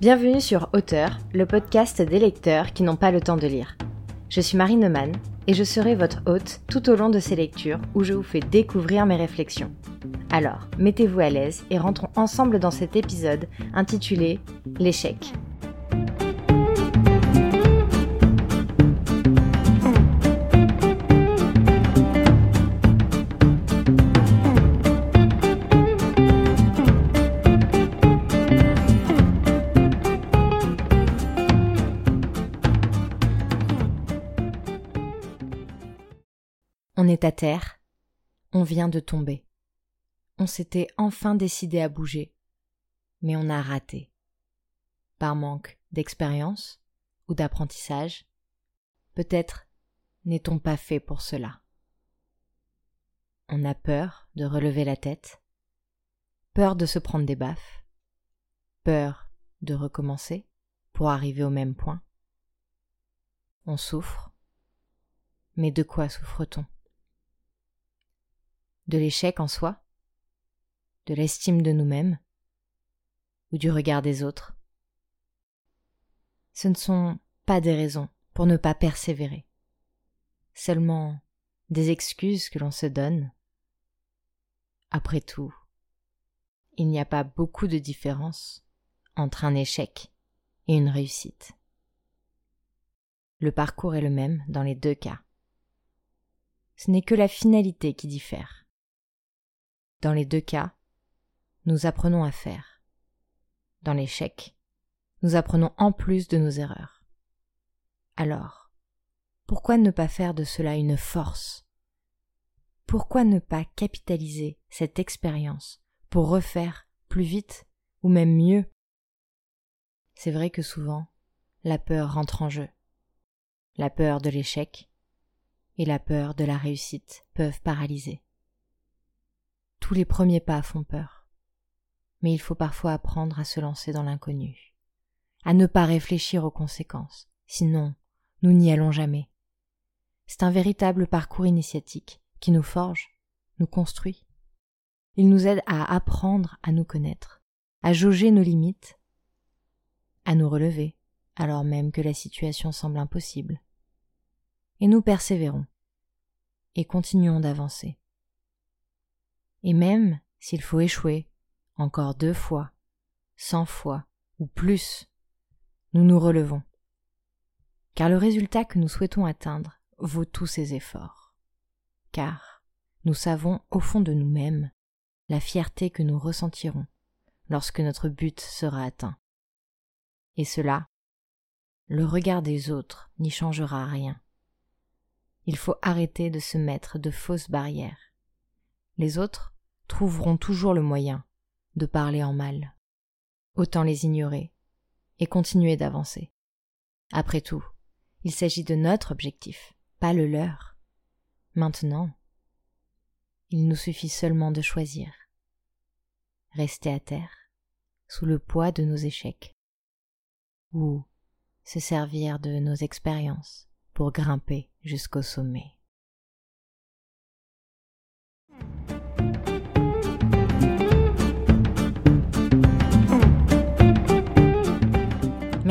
Bienvenue sur Auteur, le podcast des lecteurs qui n'ont pas le temps de lire. Je suis Marine Neumann et je serai votre hôte tout au long de ces lectures où je vous fais découvrir mes réflexions. Alors, mettez-vous à l'aise et rentrons ensemble dans cet épisode intitulé L'échec. On est à terre, on vient de tomber. On s'était enfin décidé à bouger, mais on a raté. Par manque d'expérience ou d'apprentissage, peut-être n'est-on pas fait pour cela. On a peur de relever la tête, peur de se prendre des baffes, peur de recommencer pour arriver au même point. On souffre, mais de quoi souffre-t-on? De l'échec en soi, de l'estime de nous-mêmes ou du regard des autres. Ce ne sont pas des raisons pour ne pas persévérer, seulement des excuses que l'on se donne. Après tout, il n'y a pas beaucoup de différence entre un échec et une réussite. Le parcours est le même dans les deux cas. Ce n'est que la finalité qui diffère. Dans les deux cas, nous apprenons à faire. Dans l'échec, nous apprenons en plus de nos erreurs. Alors, pourquoi ne pas faire de cela une force? Pourquoi ne pas capitaliser cette expérience pour refaire plus vite ou même mieux? C'est vrai que souvent, la peur rentre en jeu. La peur de l'échec et la peur de la réussite peuvent paralyser. Tous les premiers pas font peur. Mais il faut parfois apprendre à se lancer dans l'inconnu, à ne pas réfléchir aux conséquences, sinon nous n'y allons jamais. C'est un véritable parcours initiatique qui nous forge, nous construit. Il nous aide à apprendre à nous connaître, à jauger nos limites, à nous relever, alors même que la situation semble impossible. Et nous persévérons, et continuons d'avancer. Et même s'il faut échouer encore deux fois, cent fois ou plus, nous nous relevons. Car le résultat que nous souhaitons atteindre vaut tous ces efforts. Car nous savons au fond de nous-mêmes la fierté que nous ressentirons lorsque notre but sera atteint. Et cela, le regard des autres n'y changera rien. Il faut arrêter de se mettre de fausses barrières les autres trouveront toujours le moyen de parler en mal. Autant les ignorer et continuer d'avancer. Après tout, il s'agit de notre objectif, pas le leur. Maintenant, il nous suffit seulement de choisir. Rester à terre, sous le poids de nos échecs, ou se servir de nos expériences pour grimper jusqu'au sommet.